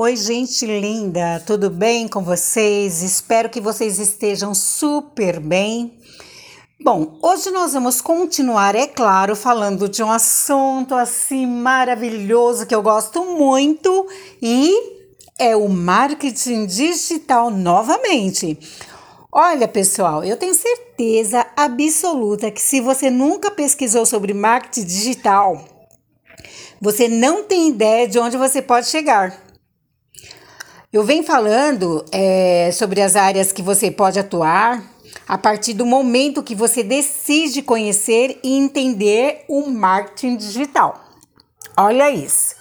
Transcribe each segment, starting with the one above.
Oi, gente linda, tudo bem com vocês? Espero que vocês estejam super bem. Bom, hoje nós vamos continuar, é claro, falando de um assunto assim maravilhoso que eu gosto muito e é o marketing digital novamente. Olha, pessoal, eu tenho certeza absoluta que se você nunca pesquisou sobre marketing digital, você não tem ideia de onde você pode chegar. Eu venho falando é, sobre as áreas que você pode atuar a partir do momento que você decide conhecer e entender o marketing digital. Olha isso.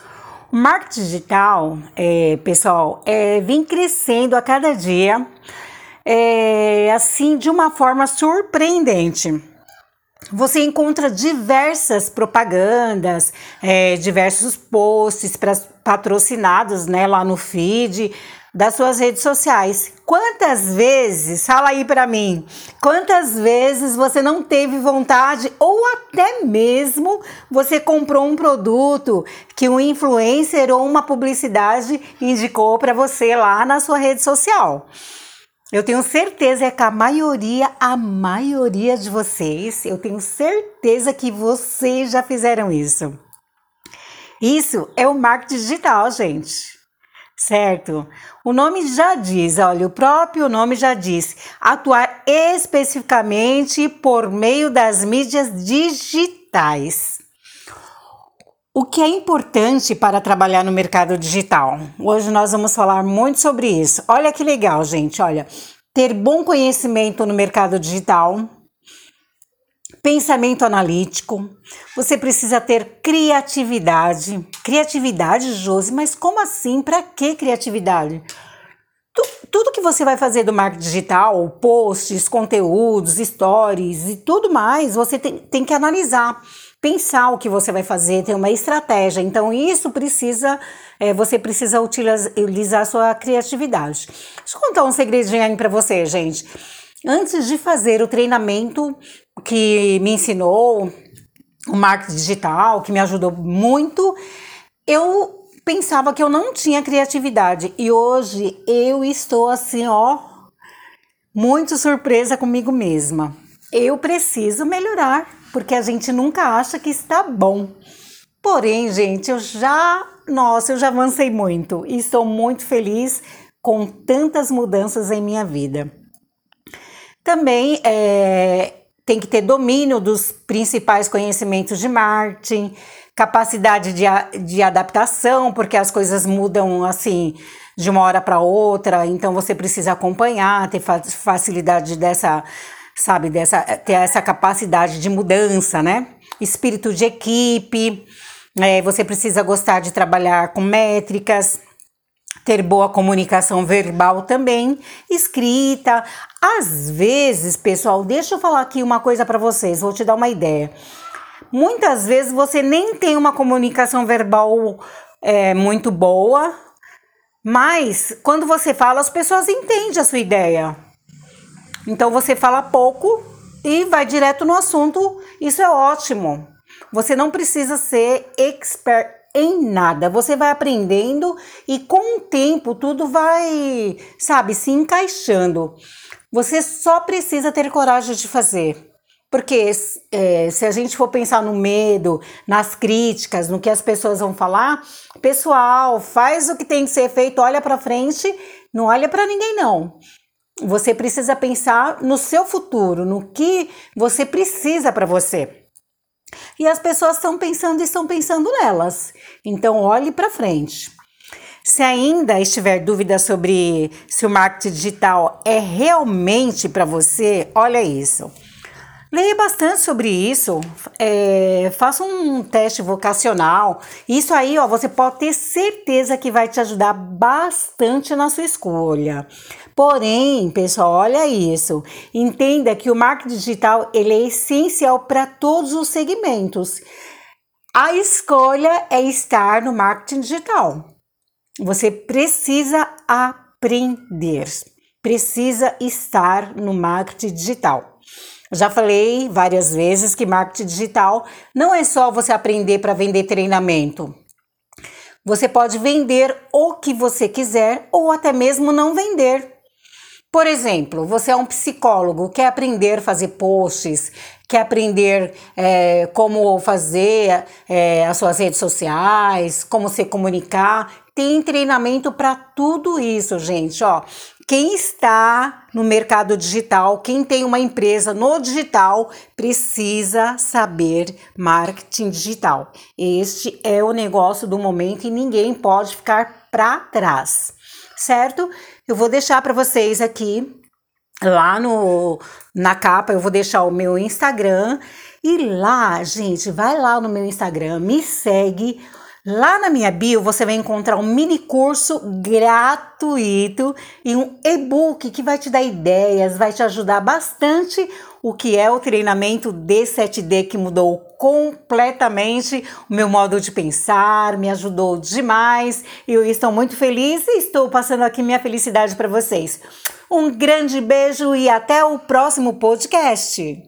O marketing digital, é, pessoal, é, vem crescendo a cada dia, é, assim, de uma forma surpreendente você encontra diversas propagandas, é, diversos posts pra, patrocinados né, lá no feed das suas redes sociais. Quantas vezes, fala aí para mim, quantas vezes você não teve vontade ou até mesmo você comprou um produto que um influencer ou uma publicidade indicou para você lá na sua rede social? Eu tenho certeza que a maioria, a maioria de vocês, eu tenho certeza que vocês já fizeram isso. Isso é o marketing digital, gente. Certo? O nome já diz, olha, o próprio nome já diz, atuar especificamente por meio das mídias digitais. O que é importante para trabalhar no mercado digital? Hoje nós vamos falar muito sobre isso. Olha que legal, gente. Olha, ter bom conhecimento no mercado digital, pensamento analítico, você precisa ter criatividade. Criatividade, Josi, mas como assim? Para que criatividade? tudo que você vai fazer do marketing digital, posts, conteúdos, stories e tudo mais, você tem, tem que analisar pensar o que você vai fazer, ter uma estratégia. Então, isso precisa, é, você precisa utilizar a sua criatividade. Deixa eu contar um segredinho aí para você, gente. Antes de fazer o treinamento que me ensinou, o marketing digital, que me ajudou muito, eu pensava que eu não tinha criatividade. E hoje eu estou assim, ó, muito surpresa comigo mesma. Eu preciso melhorar porque a gente nunca acha que está bom. Porém, gente, eu já, nossa, eu já avancei muito e estou muito feliz com tantas mudanças em minha vida. Também é, tem que ter domínio dos principais conhecimentos de marketing, capacidade de, de adaptação, porque as coisas mudam assim de uma hora para outra, então você precisa acompanhar, ter facilidade dessa sabe, dessa, ter essa capacidade de mudança, né? Espírito de equipe, é, você precisa gostar de trabalhar com métricas, ter boa comunicação verbal também, escrita. Às vezes, pessoal, deixa eu falar aqui uma coisa para vocês, vou te dar uma ideia. Muitas vezes você nem tem uma comunicação verbal é, muito boa, mas quando você fala, as pessoas entendem a sua ideia. Então você fala pouco e vai direto no assunto. Isso é ótimo. Você não precisa ser expert em nada. Você vai aprendendo e com o tempo tudo vai, sabe, se encaixando. Você só precisa ter coragem de fazer. Porque é, se a gente for pensar no medo, nas críticas, no que as pessoas vão falar, pessoal, faz o que tem que ser feito, olha para frente, não olha para ninguém não. Você precisa pensar no seu futuro, no que você precisa para você. E as pessoas estão pensando e estão pensando nelas. Então, olhe para frente. Se ainda estiver dúvida sobre se o marketing digital é realmente para você, olha isso. Leia bastante sobre isso, é, faça um teste vocacional. Isso aí, ó, você pode ter certeza que vai te ajudar bastante na sua escolha. Porém, pessoal, olha isso. Entenda que o marketing digital ele é essencial para todos os segmentos. A escolha é estar no marketing digital. Você precisa aprender, precisa estar no marketing digital. Já falei várias vezes que marketing digital não é só você aprender para vender treinamento. Você pode vender o que você quiser ou até mesmo não vender. Por exemplo, você é um psicólogo, quer aprender a fazer posts, quer aprender é, como fazer é, as suas redes sociais, como se comunicar. Tem treinamento para tudo isso, gente. Ó, quem está no mercado digital, quem tem uma empresa no digital, precisa saber marketing digital. Este é o negócio do momento e ninguém pode ficar para trás, certo? Eu vou deixar para vocês aqui lá no na capa, eu vou deixar o meu Instagram e lá, gente, vai lá no meu Instagram, me segue Lá na minha bio você vai encontrar um mini curso gratuito e um e-book que vai te dar ideias, vai te ajudar bastante o que é o treinamento D7D que mudou completamente o meu modo de pensar, me ajudou demais eu estou muito feliz e estou passando aqui minha felicidade para vocês. Um grande beijo e até o próximo podcast.